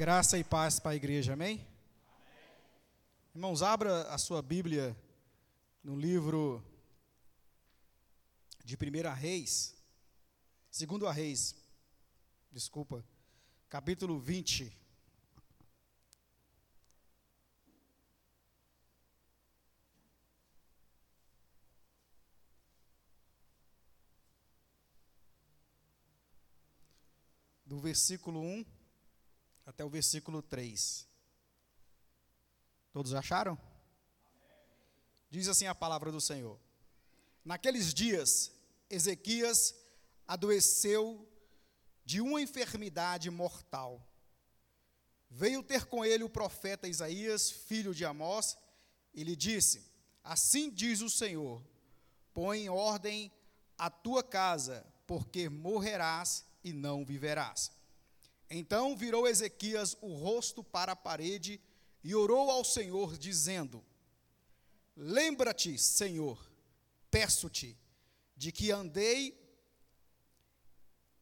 Graça e paz para a igreja, amém? amém? Irmãos, abra a sua Bíblia no livro de 1 Reis, 2 Reis, desculpa, capítulo 20. Do versículo 1 até o versículo 3. Todos acharam? Diz assim a palavra do Senhor: Naqueles dias, Ezequias adoeceu de uma enfermidade mortal. Veio ter com ele o profeta Isaías, filho de Amós, e lhe disse: Assim diz o Senhor: Põe em ordem a tua casa, porque morrerás e não viverás. Então virou Ezequias o rosto para a parede e orou ao Senhor, dizendo: Lembra-te, Senhor, peço-te, de que andei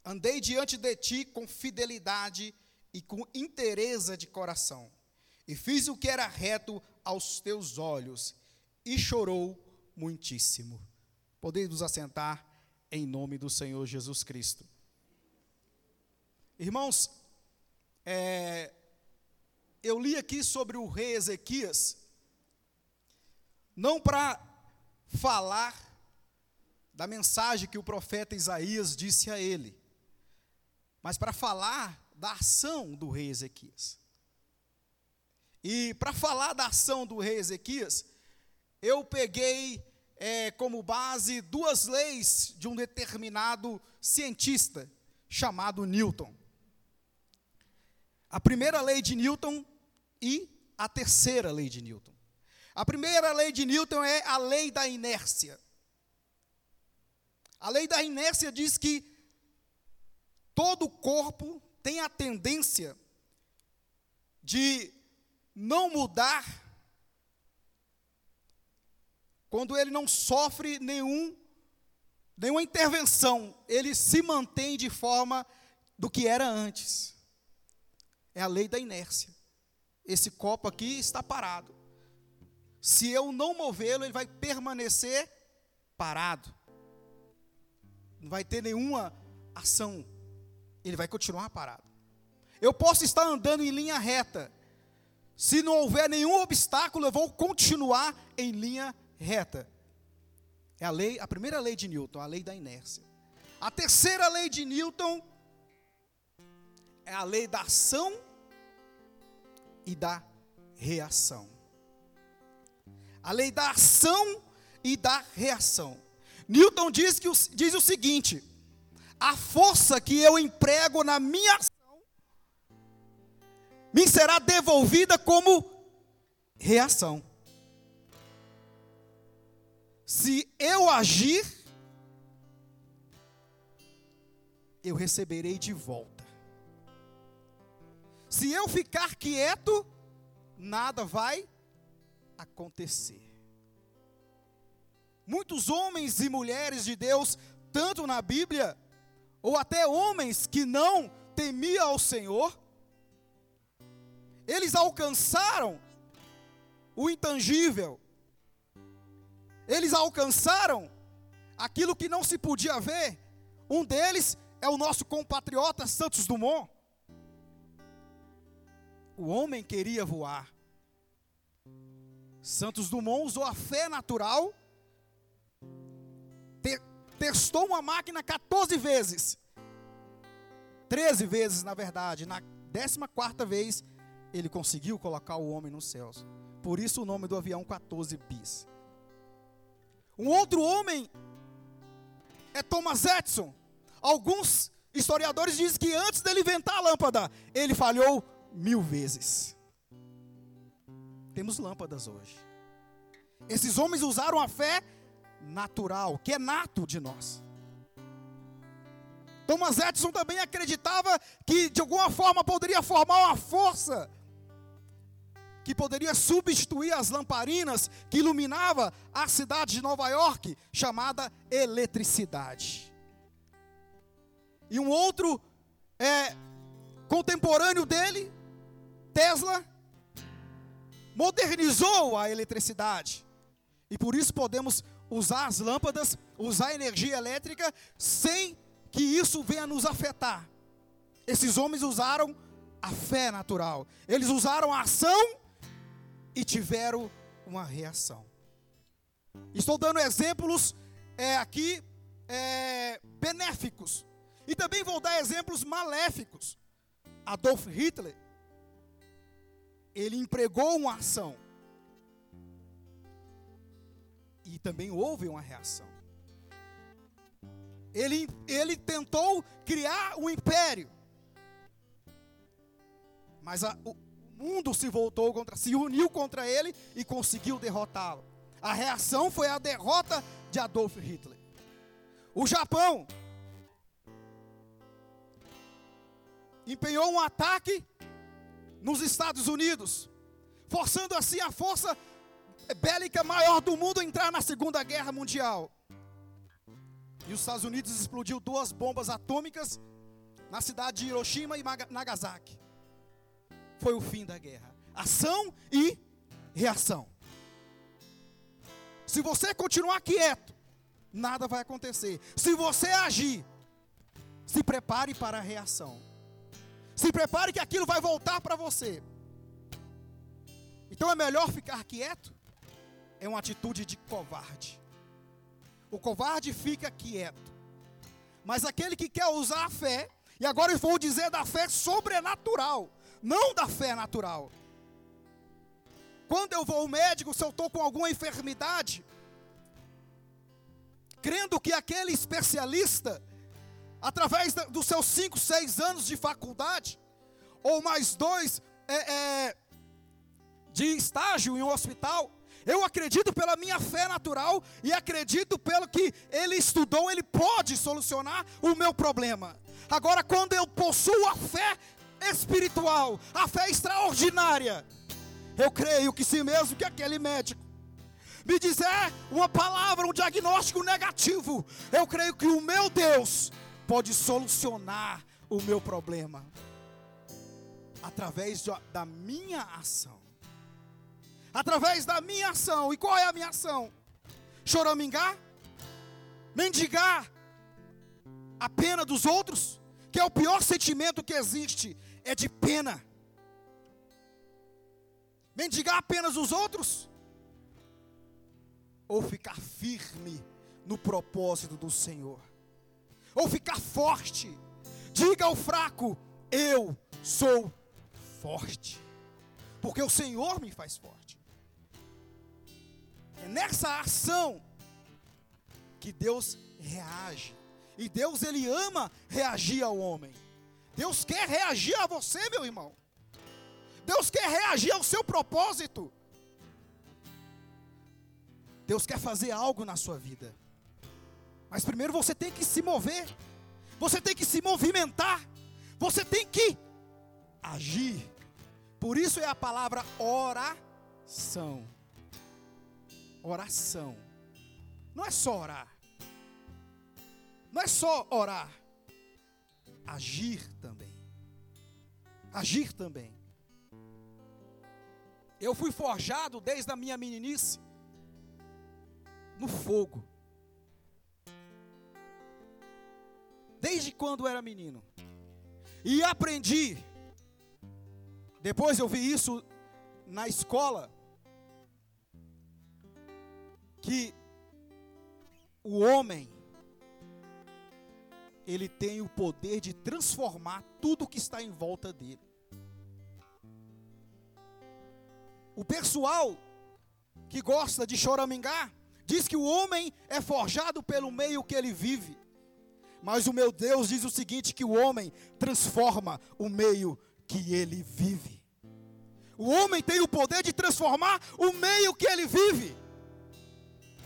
andei diante de ti com fidelidade e com inteireza de coração, e fiz o que era reto aos teus olhos, e chorou muitíssimo. Podeis nos assentar em nome do Senhor Jesus Cristo. Irmãos, é, eu li aqui sobre o rei Ezequias, não para falar da mensagem que o profeta Isaías disse a ele, mas para falar da ação do rei Ezequias. E para falar da ação do rei Ezequias, eu peguei é, como base duas leis de um determinado cientista chamado Newton a primeira lei de Newton e a terceira lei de Newton. A primeira lei de Newton é a lei da inércia. A lei da inércia diz que todo corpo tem a tendência de não mudar quando ele não sofre nenhum, nenhuma intervenção, ele se mantém de forma do que era antes. É a lei da inércia. Esse copo aqui está parado. Se eu não movê-lo, ele vai permanecer parado. Não vai ter nenhuma ação. Ele vai continuar parado. Eu posso estar andando em linha reta. Se não houver nenhum obstáculo, eu vou continuar em linha reta. É a lei, a primeira lei de Newton, a lei da inércia. A terceira lei de Newton é a lei da ação e da reação. A lei da ação e da reação. Newton diz, que, diz o seguinte: a força que eu emprego na minha ação me será devolvida como reação. Se eu agir, eu receberei de volta. Se eu ficar quieto, nada vai acontecer. Muitos homens e mulheres de Deus, tanto na Bíblia, ou até homens que não temiam ao Senhor, eles alcançaram o intangível, eles alcançaram aquilo que não se podia ver. Um deles é o nosso compatriota Santos Dumont. O homem queria voar. Santos Dumont usou a fé natural, te, testou uma máquina 14 vezes. 13 vezes, na verdade. Na 14 vez, ele conseguiu colocar o homem nos céus. Por isso o nome do avião 14 bis. Um outro homem é Thomas Edison. Alguns historiadores dizem que antes dele inventar a lâmpada, ele falhou mil vezes. Temos lâmpadas hoje. Esses homens usaram a fé natural, que é nato de nós. Thomas Edison também acreditava que de alguma forma poderia formar uma força que poderia substituir as lamparinas que iluminava a cidade de Nova York, chamada eletricidade. E um outro é, contemporâneo dele Tesla modernizou a eletricidade. E por isso podemos usar as lâmpadas, usar energia elétrica sem que isso venha nos afetar. Esses homens usaram a fé natural. Eles usaram a ação e tiveram uma reação. Estou dando exemplos é, aqui é, benéficos. E também vou dar exemplos maléficos. Adolf Hitler, ele empregou uma ação. E também houve uma reação. Ele, ele tentou criar um império. Mas a, o mundo se voltou contra, se uniu contra ele e conseguiu derrotá-lo. A reação foi a derrota de Adolf Hitler. O Japão empenhou um ataque nos Estados Unidos, forçando assim a força bélica maior do mundo a entrar na Segunda Guerra Mundial. E os Estados Unidos explodiu duas bombas atômicas na cidade de Hiroshima e Nagasaki. Foi o fim da guerra. Ação e reação. Se você continuar quieto, nada vai acontecer. Se você agir, se prepare para a reação. Se prepare que aquilo vai voltar para você. Então é melhor ficar quieto? É uma atitude de covarde. O covarde fica quieto. Mas aquele que quer usar a fé, e agora eu vou dizer da fé sobrenatural, não da fé natural. Quando eu vou ao médico, se eu estou com alguma enfermidade, crendo que aquele especialista, através dos seus 5, 6 anos de faculdade, ou mais dois é, é, de estágio em um hospital, eu acredito pela minha fé natural e acredito pelo que ele estudou, ele pode solucionar o meu problema. Agora, quando eu possuo a fé espiritual, a fé extraordinária, eu creio que se mesmo que aquele médico me dizer uma palavra, um diagnóstico negativo, eu creio que o meu Deus pode solucionar o meu problema através da minha ação. Através da minha ação. E qual é a minha ação? Choramingar? Mendigar a pena dos outros? Que é o pior sentimento que existe, é de pena. Mendigar apenas os outros? Ou ficar firme no propósito do Senhor? Ou ficar forte? Diga ao fraco: Eu sou forte, porque o Senhor me faz forte. É nessa ação que Deus reage. E Deus ele ama reagir ao homem. Deus quer reagir a você, meu irmão. Deus quer reagir ao seu propósito. Deus quer fazer algo na sua vida. Mas primeiro você tem que se mover. Você tem que se movimentar. Você tem que agir. Por isso é a palavra oração. Oração. Não é só orar. Não é só orar. Agir também. Agir também. Eu fui forjado desde a minha meninice no fogo. Desde quando era menino. E aprendi depois eu vi isso na escola. Que o homem, ele tem o poder de transformar tudo que está em volta dele. O pessoal que gosta de choramingar diz que o homem é forjado pelo meio que ele vive. Mas o meu Deus diz o seguinte: que o homem transforma o meio que ele vive. O homem tem o poder de transformar o meio que ele vive.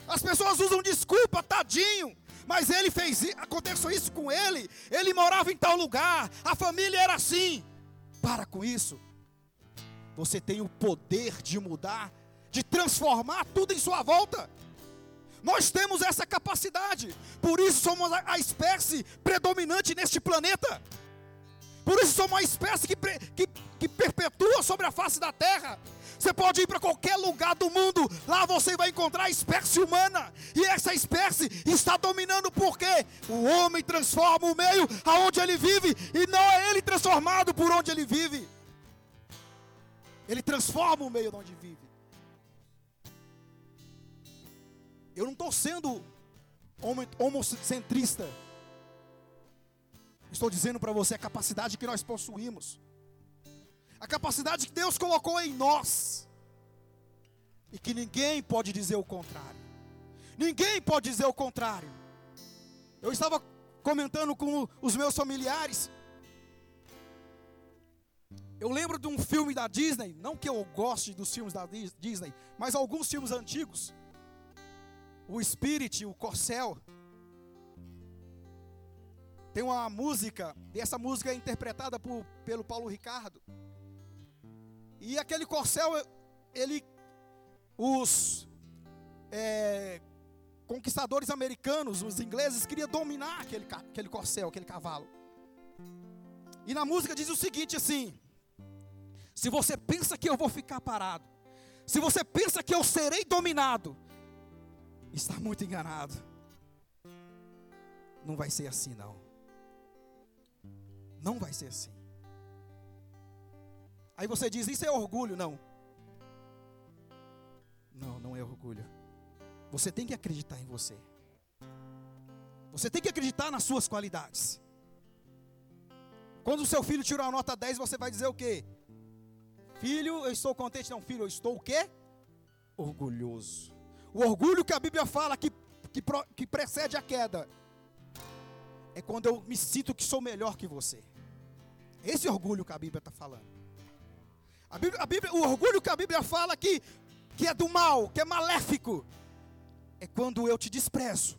As pessoas usam desculpa, tadinho. Mas ele fez, aconteceu isso com ele. Ele morava em tal lugar, a família era assim. Para com isso. Você tem o poder de mudar, de transformar tudo em sua volta. Nós temos essa capacidade. Por isso somos a espécie predominante neste planeta. Por isso somos uma espécie que, que, que perpetua sobre a face da terra. Você pode ir para qualquer lugar do mundo, lá você vai encontrar a espécie humana, e essa espécie está dominando porque o homem transforma o meio aonde ele vive, e não é ele transformado por onde ele vive. Ele transforma o meio onde vive. Eu não estou sendo homocentrista. Estou dizendo para você a capacidade que nós possuímos a capacidade que Deus colocou em nós, e que ninguém pode dizer o contrário. Ninguém pode dizer o contrário. Eu estava comentando com os meus familiares. Eu lembro de um filme da Disney, não que eu goste dos filmes da Disney, mas alguns filmes antigos. O Spirit, o Corcel. Tem uma música, e essa música é interpretada por, pelo Paulo Ricardo. E aquele corcel, ele, os é, conquistadores americanos, os ingleses, queriam dominar aquele, aquele corcel, aquele cavalo. E na música diz o seguinte assim: se você pensa que eu vou ficar parado, se você pensa que eu serei dominado, está muito enganado. Não vai ser assim não. Não vai ser assim. Aí você diz: Isso é orgulho? Não. Não, não é orgulho. Você tem que acreditar em você. Você tem que acreditar nas suas qualidades. Quando o seu filho tirar a nota 10, você vai dizer o quê? Filho, eu estou contente. Não, filho, eu estou o quê? Orgulhoso. O orgulho que a Bíblia fala que, que, que precede a queda é quando eu me sinto que sou melhor que você. Esse orgulho que a Bíblia está falando. A Bíblia, a Bíblia, o orgulho que a Bíblia fala que, que é do mal, que é maléfico, é quando eu te desprezo.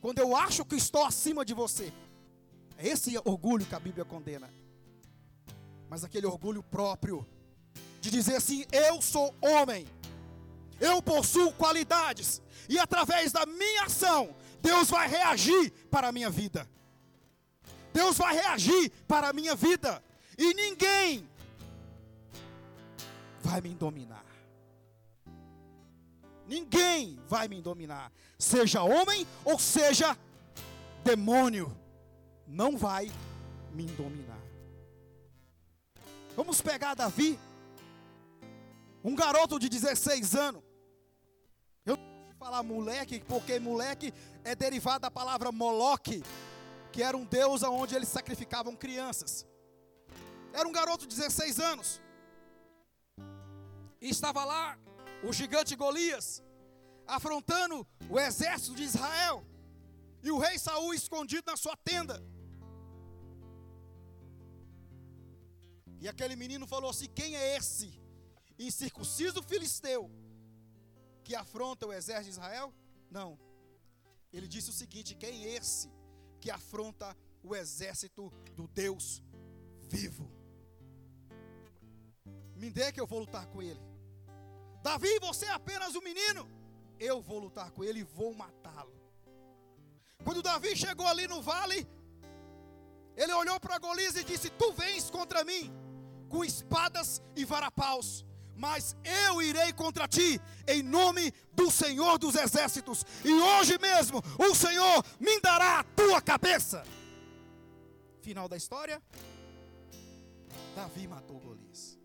Quando eu acho que estou acima de você. É esse orgulho que a Bíblia condena. Mas aquele orgulho próprio de dizer assim: eu sou homem, eu possuo qualidades, e através da minha ação, Deus vai reagir para a minha vida. Deus vai reagir para a minha vida. E ninguém vai me dominar. Ninguém vai me dominar, seja homem ou seja demônio, não vai me dominar. Vamos pegar Davi, um garoto de 16 anos. Falar moleque, porque moleque é derivado da palavra Moloque, que era um deus onde eles sacrificavam crianças. Era um garoto de 16 anos. E estava lá o gigante Golias, afrontando o exército de Israel. E o rei Saul escondido na sua tenda. E aquele menino falou assim: Quem é esse incircunciso filisteu que afronta o exército de Israel? Não. Ele disse o seguinte: Quem é esse que afronta o exército do Deus vivo? Me dê que eu vou lutar com ele. Davi, você é apenas um menino. Eu vou lutar com ele e vou matá-lo. Quando Davi chegou ali no vale, ele olhou para Golias e disse: Tu vens contra mim com espadas e varapaus, mas eu irei contra ti em nome do Senhor dos exércitos, e hoje mesmo o Senhor me dará a tua cabeça. Final da história: Davi matou Golias.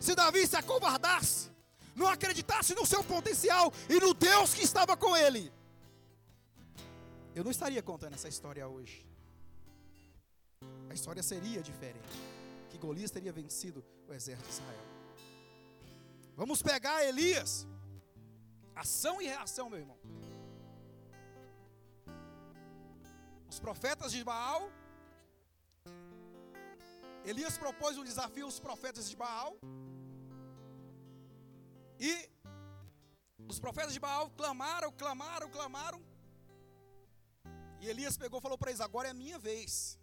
Se Davi se acovardasse, não acreditasse no seu potencial e no Deus que estava com ele, eu não estaria contando essa história hoje. A história seria diferente. Que Golias teria vencido o exército de Israel. Vamos pegar Elias. Ação e reação, meu irmão. Os profetas de Baal. Elias propôs um desafio aos profetas de Baal. E os profetas de Baal clamaram, clamaram, clamaram. E Elias pegou e falou para eles: Agora é a minha vez.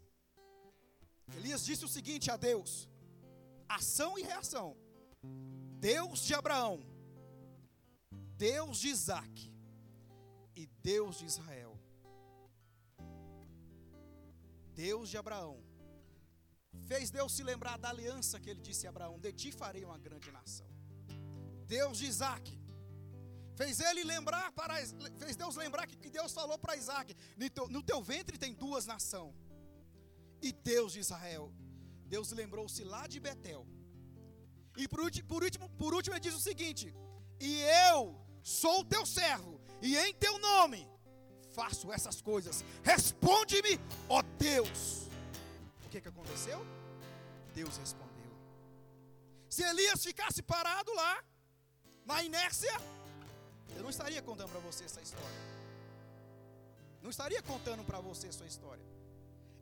Elias disse o seguinte a Deus: ação e reação. Deus de Abraão, Deus de Isaac e Deus de Israel. Deus de Abraão, fez Deus se lembrar da aliança que ele disse a Abraão: De ti farei uma grande nação. Deus de Isaac. Fez ele lembrar para fez Deus lembrar que, Deus falou para Isaac: no teu, no teu ventre tem duas nações. E Deus de Israel. Deus lembrou-se lá de Betel. E por último, por último, por último ele diz o seguinte: E eu sou teu servo, e em teu nome faço essas coisas. Responde-me, ó Deus. O que, que aconteceu? Deus respondeu. Se Elias ficasse parado lá, na inércia, eu não estaria contando para você essa história. Não estaria contando para você essa história.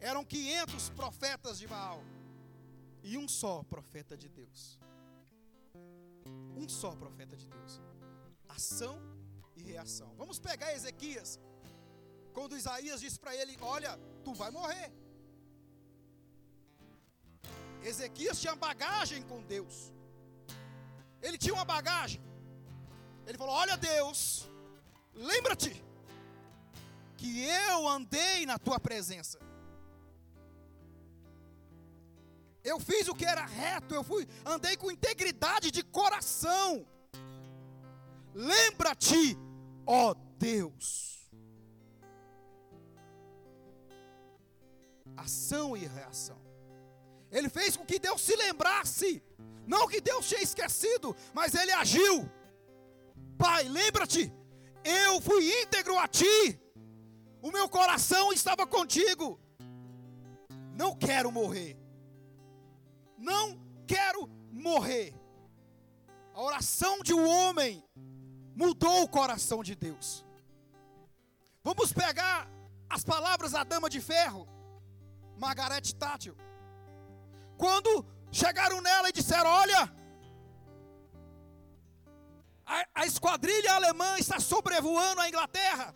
Eram 500 profetas de Baal e um só profeta de Deus. Um só profeta de Deus. Ação e reação. Vamos pegar Ezequias. Quando Isaías disse para ele: Olha, tu vai morrer. Ezequias tinha bagagem com Deus. Ele tinha uma bagagem. Ele falou: Olha, Deus, lembra-te que eu andei na tua presença. Eu fiz o que era reto, eu fui, andei com integridade de coração. Lembra-te, ó Deus. Ação e reação. Ele fez com que Deus se lembrasse, não que Deus tinha esquecido, mas ele agiu. Pai, lembra-te, eu fui íntegro a ti, o meu coração estava contigo. Não quero morrer, não quero morrer. A oração de um homem mudou o coração de Deus. Vamos pegar as palavras da dama de ferro, Margaret Thatcher. Quando chegaram nela e disseram: Olha, a, a esquadrilha alemã está sobrevoando a Inglaterra.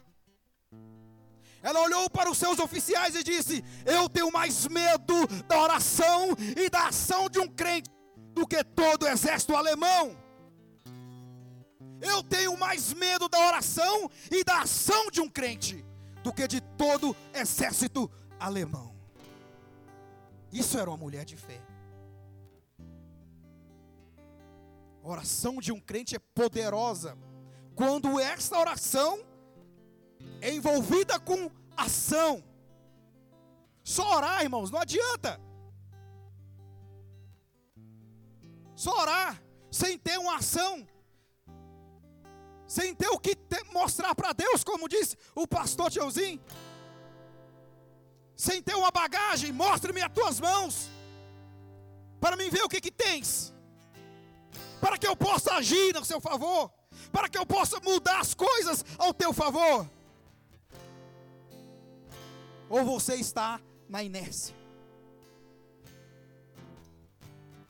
Ela olhou para os seus oficiais e disse: Eu tenho mais medo da oração e da ação de um crente do que todo o exército alemão. Eu tenho mais medo da oração e da ação de um crente do que de todo exército alemão. Isso era uma mulher de fé. A oração de um crente é poderosa quando esta oração é envolvida com ação. Só orar, irmãos, não adianta. Só orar sem ter uma ação, sem ter o que mostrar para Deus, como disse o pastor Tiozinho, sem ter uma bagagem, mostre-me as tuas mãos, para mim ver o que, que tens para que eu possa agir no seu favor, para que eu possa mudar as coisas ao teu favor. Ou você está na inércia,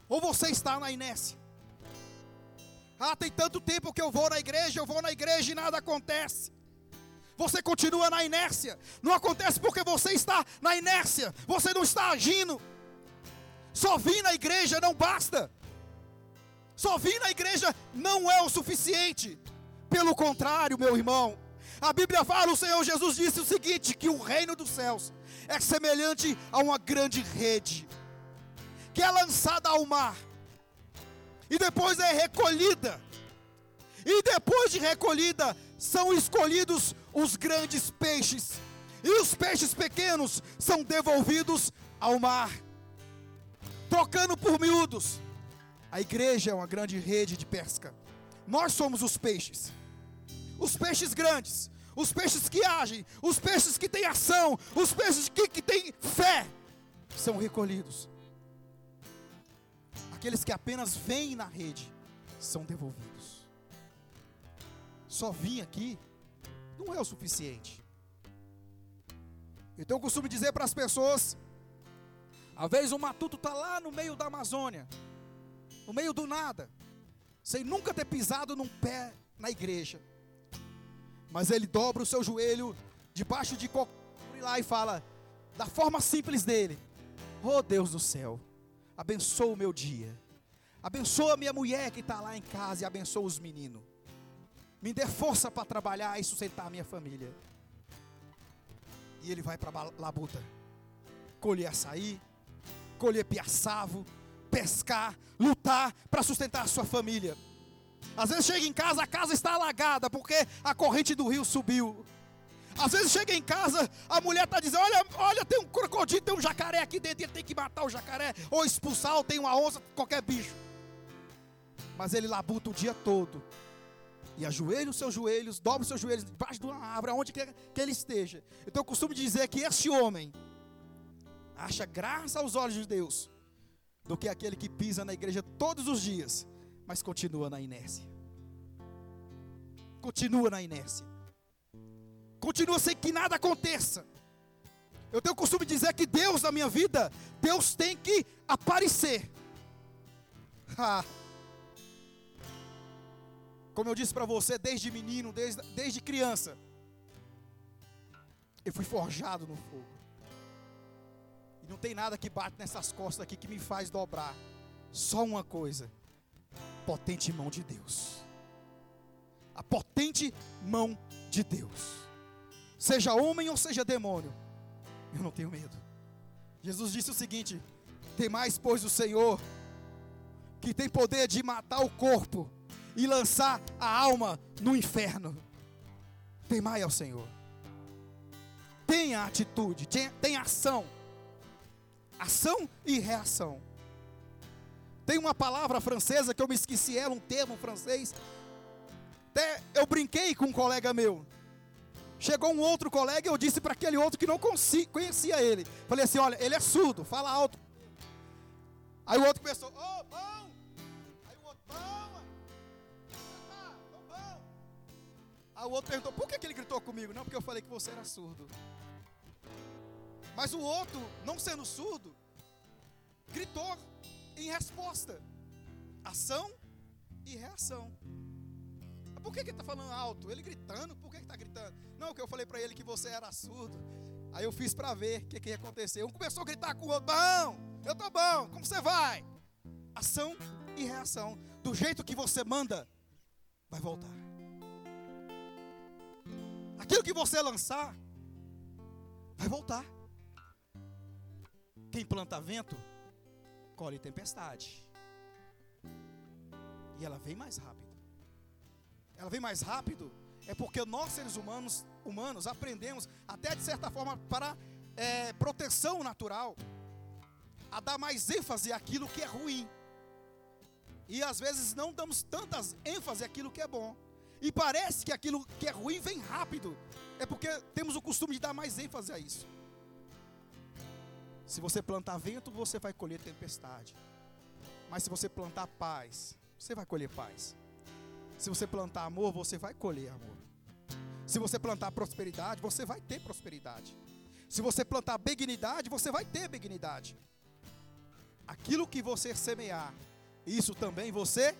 ou você está na inércia. Ah, tem tanto tempo que eu vou na igreja, eu vou na igreja e nada acontece. Você continua na inércia. Não acontece porque você está na inércia. Você não está agindo. Só vir na igreja não basta. Só vir na igreja não é o suficiente. Pelo contrário, meu irmão, a Bíblia fala, o Senhor Jesus disse o seguinte: que o reino dos céus é semelhante a uma grande rede, que é lançada ao mar, e depois é recolhida, e depois de recolhida, são escolhidos os grandes peixes, e os peixes pequenos são devolvidos ao mar, trocando por miúdos. A igreja é uma grande rede de pesca. Nós somos os peixes. Os peixes grandes, os peixes que agem, os peixes que têm ação, os peixes que, que têm fé, são recolhidos. Aqueles que apenas vêm na rede são devolvidos. Só vir aqui não é o suficiente. Então eu costumo dizer para as pessoas: às vezes o matuto está lá no meio da Amazônia, no meio do nada, sem nunca ter pisado num pé na igreja. Mas ele dobra o seu joelho debaixo de qualquer lá e fala, da forma simples dele: Oh Deus do céu, abençoa o meu dia, abençoa minha mulher que está lá em casa e abençoa os meninos. Me dê força para trabalhar e sustentar a minha família. E ele vai para labuta, colher açaí, colher piaçavo, pescar, lutar para sustentar a sua família. Às vezes chega em casa, a casa está alagada porque a corrente do rio subiu. Às vezes chega em casa, a mulher está dizendo: Olha, olha, tem um crocodilo, tem um jacaré aqui dentro, ele tem que matar o jacaré, ou expulsar, ou tem uma onça, qualquer bicho. Mas ele labuta o dia todo. E ajoelha os seus joelhos, dobra os seus joelhos debaixo de uma árvore, aonde quer que ele esteja. Então eu costumo dizer que este homem acha graça aos olhos de Deus do que aquele que pisa na igreja todos os dias, mas continua na inércia. Continua na inércia. Continua sem que nada aconteça. Eu tenho o costume de dizer que Deus na minha vida, Deus tem que aparecer. Ah. Como eu disse para você, desde menino, desde, desde criança, eu fui forjado no fogo. E não tem nada que bate nessas costas aqui que me faz dobrar. Só uma coisa: potente mão de Deus. A potente mão de Deus. Seja homem ou seja demônio, eu não tenho medo. Jesus disse o seguinte: tem mais, pois, o Senhor, que tem poder de matar o corpo e lançar a alma no inferno. Temai ao Senhor. Tenha atitude, tenha, tenha ação. Ação e reação. Tem uma palavra francesa que eu me esqueci ela, um termo francês. Até eu brinquei com um colega meu. Chegou um outro colega e eu disse para aquele outro que não conhecia ele. Falei assim: olha, ele é surdo, fala alto. Aí o outro começou, oh, bom. Aí o outro, bom, Aí o outro perguntou: por que, que ele gritou comigo? Não, porque eu falei que você era surdo. Mas o outro, não sendo surdo, gritou em resposta: ação e reação. Por que, que ele está falando alto? Ele gritando, por que, está gritando? Não, que eu falei para ele que você era surdo. Aí eu fiz para ver o que, que ia acontecer. Um começou a gritar com o outro: Bom, eu tô bom, como você vai? Ação e reação. Do jeito que você manda, vai voltar. Aquilo que você lançar, vai voltar. Quem planta vento, colhe tempestade. E ela vem mais rápido. Ela vem mais rápido, é porque nós seres humanos, humanos aprendemos, até de certa forma, para é, proteção natural, a dar mais ênfase àquilo que é ruim. E às vezes não damos tantas ênfase àquilo que é bom. E parece que aquilo que é ruim vem rápido. É porque temos o costume de dar mais ênfase a isso. Se você plantar vento, você vai colher tempestade. Mas se você plantar paz, você vai colher paz. Se você plantar amor, você vai colher amor. Se você plantar prosperidade, você vai ter prosperidade. Se você plantar benignidade, você vai ter benignidade. Aquilo que você semear, isso também você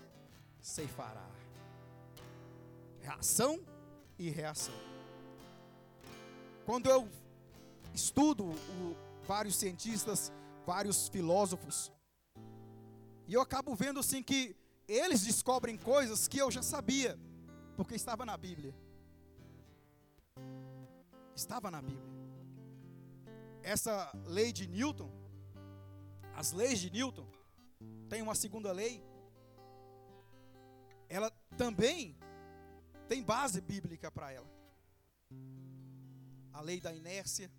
ceifará. Reação e reação. Quando eu estudo o, vários cientistas, vários filósofos, e eu acabo vendo assim que eles descobrem coisas que eu já sabia, porque estava na Bíblia. Estava na Bíblia. Essa lei de Newton, as leis de Newton, tem uma segunda lei, ela também tem base bíblica para ela. A lei da inércia,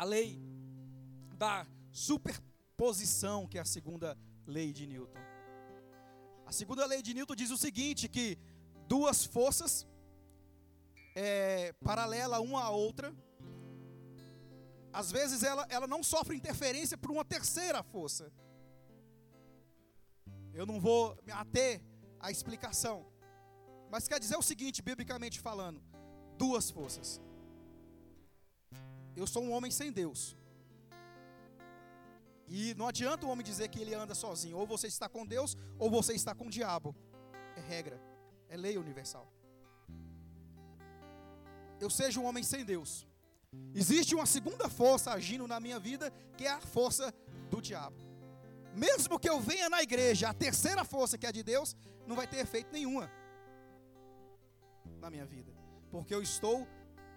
a lei da superposição, que é a segunda lei de Newton. A segunda lei de Newton diz o seguinte: que duas forças é, paralela uma à outra, às vezes ela, ela não sofre interferência por uma terceira força. Eu não vou me ater à explicação, mas quer dizer o seguinte, biblicamente falando: duas forças. Eu sou um homem sem Deus. E não adianta o homem dizer que ele anda sozinho. Ou você está com Deus, ou você está com o diabo. É regra, é lei universal. Eu seja um homem sem Deus. Existe uma segunda força agindo na minha vida, que é a força do diabo. Mesmo que eu venha na igreja, a terceira força que é de Deus, não vai ter efeito nenhuma na minha vida, porque eu estou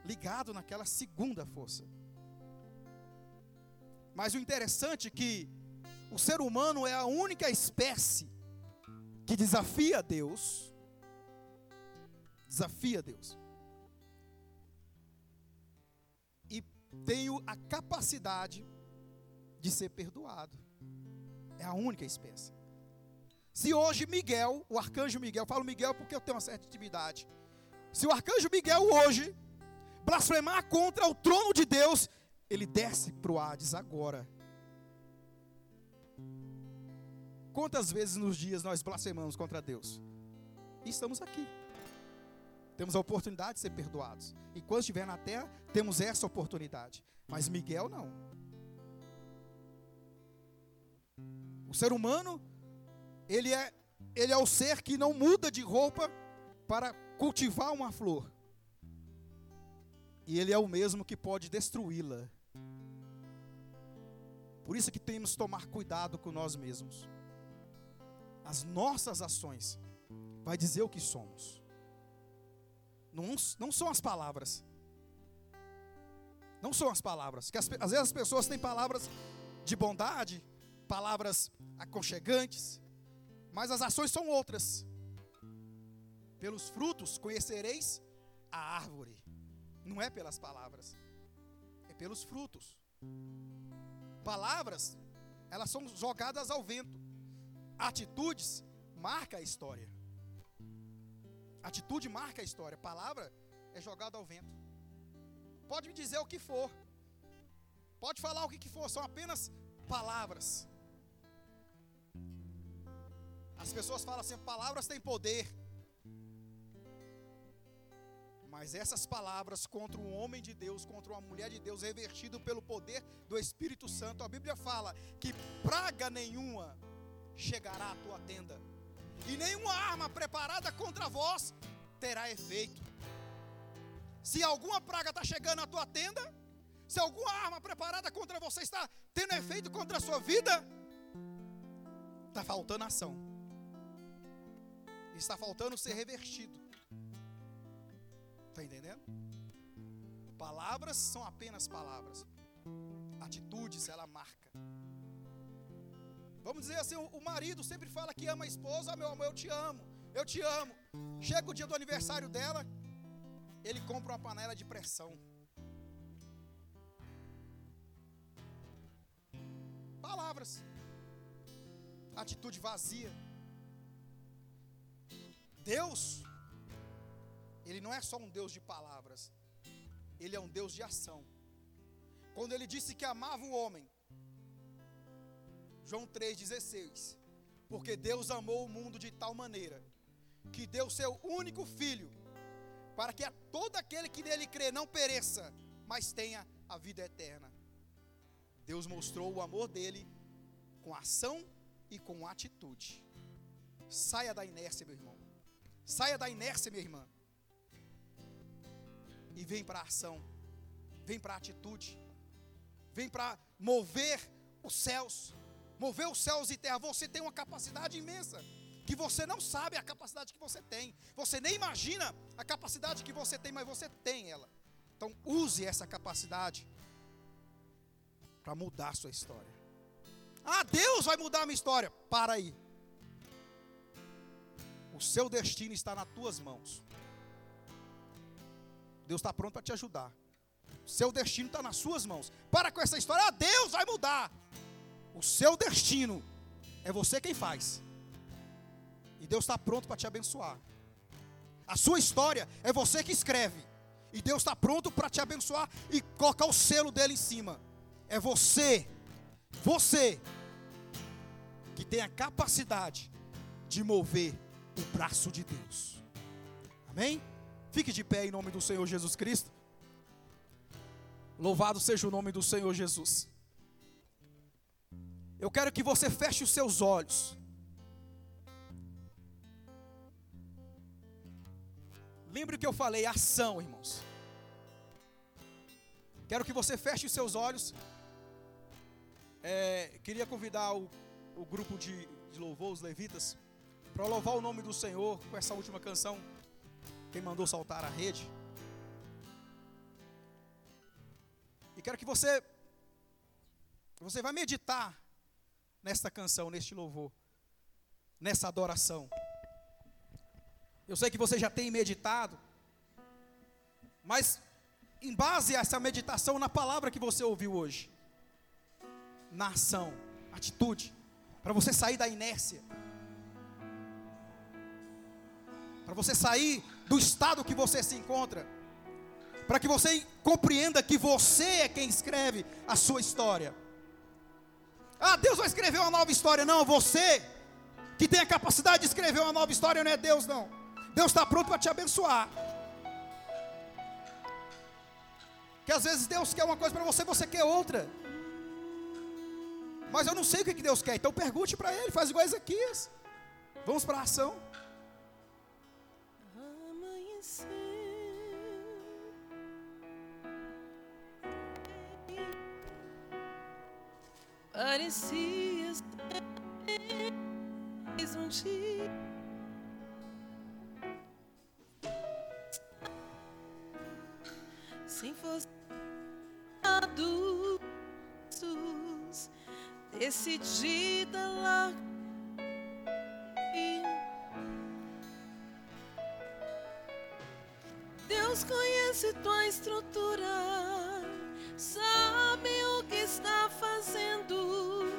ligado naquela segunda força. Mas o interessante é que o ser humano é a única espécie que desafia Deus. Desafia Deus. E tem a capacidade de ser perdoado. É a única espécie. Se hoje Miguel, o arcanjo Miguel, falo Miguel porque eu tenho uma certa intimidade. Se o arcanjo Miguel hoje blasfemar contra o trono de Deus, ele desce para o Hades agora. Quantas vezes nos dias nós blasfemamos contra Deus? E estamos aqui. Temos a oportunidade de ser perdoados. E quando estiver na terra, temos essa oportunidade. Mas Miguel não. O ser humano, ele é, ele é o ser que não muda de roupa para cultivar uma flor. E ele é o mesmo que pode destruí-la. Por isso que temos que tomar cuidado com nós mesmos. As nossas ações vai dizer o que somos. Não, não são as palavras. Não são as palavras. Que às vezes as pessoas têm palavras de bondade, palavras aconchegantes, mas as ações são outras. Pelos frutos conhecereis a árvore. Não é pelas palavras, é pelos frutos. Palavras, elas são jogadas ao vento. Atitudes marca a história. Atitude marca a história. Palavra é jogada ao vento. Pode me dizer o que for. Pode falar o que for, são apenas palavras. As pessoas falam assim: palavras têm poder. Mas essas palavras contra um homem de Deus, contra uma mulher de Deus, revertido pelo poder do Espírito Santo, a Bíblia fala que praga nenhuma chegará à tua tenda, e nenhuma arma preparada contra vós terá efeito. Se alguma praga está chegando à tua tenda, se alguma arma preparada contra você está tendo efeito contra a sua vida, está faltando ação, está faltando ser revertido. Está entendendo? Palavras são apenas palavras. Atitudes, ela marca. Vamos dizer assim: o marido sempre fala que ama a esposa, ah, meu amor, eu te amo, eu te amo. Chega o dia do aniversário dela, ele compra uma panela de pressão. Palavras, atitude vazia. Deus ele não é só um Deus de palavras, ele é um Deus de ação. Quando ele disse que amava o homem, João 3,16, porque Deus amou o mundo de tal maneira, que deu seu único filho, para que a todo aquele que nele crê não pereça, mas tenha a vida eterna. Deus mostrou o amor dele com ação e com atitude. Saia da inércia, meu irmão. Saia da inércia, minha irmã e vem para a ação, vem para a atitude, vem para mover os céus, mover os céus e terra. Você tem uma capacidade imensa que você não sabe a capacidade que você tem. Você nem imagina a capacidade que você tem, mas você tem ela. Então use essa capacidade para mudar a sua história. Ah, Deus vai mudar a minha história. Para aí. O seu destino está nas tuas mãos. Deus está pronto para te ajudar. Seu destino está nas suas mãos. Para com essa história, ah, Deus vai mudar. O seu destino é você quem faz. E Deus está pronto para te abençoar. A sua história é você que escreve. E Deus está pronto para te abençoar e colocar o selo dele em cima. É você, você, que tem a capacidade de mover o braço de Deus. Amém? Fique de pé em nome do Senhor Jesus Cristo. Louvado seja o nome do Senhor Jesus. Eu quero que você feche os seus olhos. Lembre o que eu falei, ação, irmãos. Quero que você feche os seus olhos. É, queria convidar o, o grupo de, de louvor, os levitas, para louvar o nome do Senhor com essa última canção. Quem mandou saltar a rede? E quero que você Você vai meditar nesta canção, neste louvor, nessa adoração. Eu sei que você já tem meditado, mas em base a essa meditação na palavra que você ouviu hoje, na ação, atitude, para você sair da inércia, para você sair do estado que você se encontra, para que você compreenda que você é quem escreve a sua história. Ah, Deus vai escrever uma nova história. Não, você que tem a capacidade de escrever uma nova história não é Deus, não. Deus está pronto para te abençoar. Que às vezes Deus quer uma coisa para você, você quer outra. Mas eu não sei o que Deus quer, então pergunte para Ele, faz igual Ezequias. Vamos para a ação. Parecia mais um dia. Sem forçados, decidida lá. Deus conhece tua estrutura sabe o que está fazendo.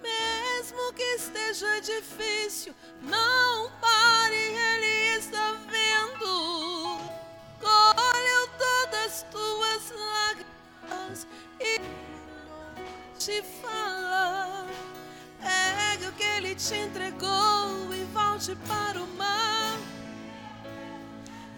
Mesmo que esteja difícil, não pare, Ele está vendo. Colheu todas as tuas lágrimas e te fala. Pega o que Ele te entregou e volte para o mar.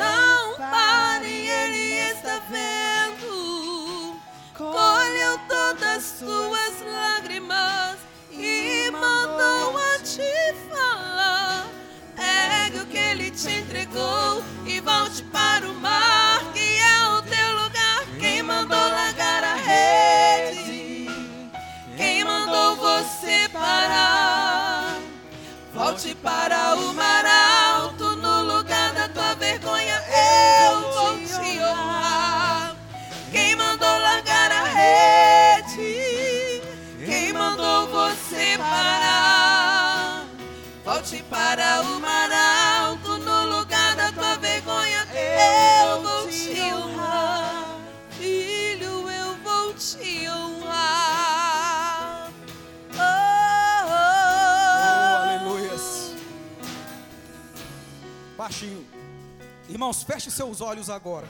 não pare, Ele está vendo. Colheu todas as tuas lágrimas e mandou a te falar. Pegue o que Ele te entregou e volte para o mar, que é o teu lugar. Quem mandou largar a rede? Quem mandou você parar? Volte para o mar para o mar alto, no lugar da tua vergonha eu vou te honrar. Filho, eu vou te honrar. Oh, oh, Oh, aleluias. Baixinho. Irmãos, feche seus olhos agora.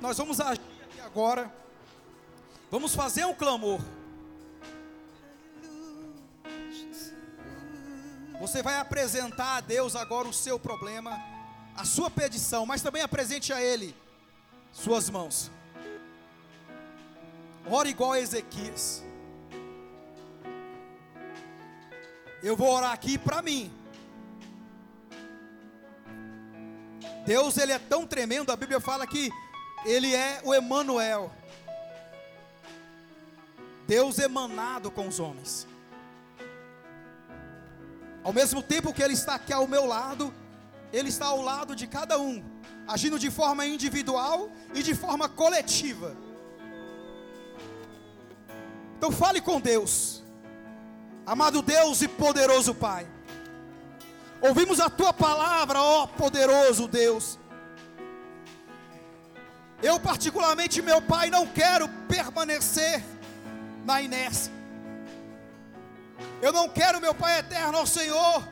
Nós vamos agir aqui agora. Vamos fazer um clamor. Você vai apresentar a Deus agora o seu problema, a sua petição, mas também apresente a Ele suas mãos. Ora igual a Ezequias. Eu vou orar aqui para mim. Deus, ele é tão tremendo, a Bíblia fala que ele é o Emanuel. Deus emanado com os homens. Ao mesmo tempo que ele está aqui ao meu lado, ele está ao lado de cada um, agindo de forma individual e de forma coletiva. Então fale com Deus. Amado Deus e poderoso Pai. Ouvimos a tua palavra, ó poderoso Deus. Eu, particularmente, meu Pai, não quero permanecer na inércia. Eu não quero, meu Pai eterno, ao Senhor,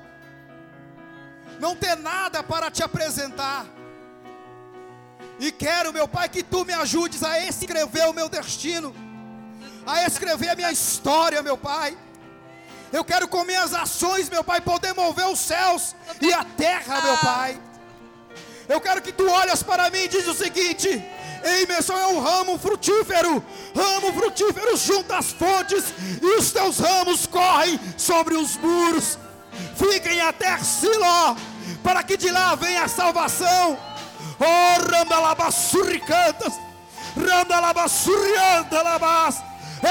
não ter nada para te apresentar. E quero, meu Pai, que tu me ajudes a escrever o meu destino, a escrever a minha história, meu Pai. Eu quero com minhas ações, meu Pai, poder mover os céus e a terra, meu Pai. Eu quero que tu olhas para mim e diz o seguinte: Emerson é um ramo frutífero, ramo frutífero junto às fontes, e os teus ramos correm sobre os muros. Fiquem até Siló, para que de lá venha a salvação. Oh, randalabassurricantas, randalabassurriandalabas,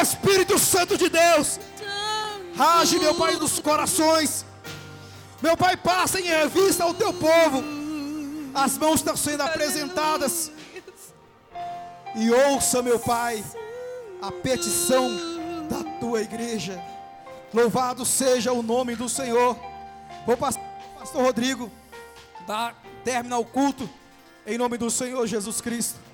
Espírito Santo de Deus, age, meu Pai, dos corações. Meu Pai, passa em revista ao teu povo. As mãos estão sendo apresentadas. E ouça, meu Pai, a petição da tua igreja. Louvado seja o nome do Senhor. Vou passar pastor Rodrigo, dar término ao culto, em nome do Senhor Jesus Cristo.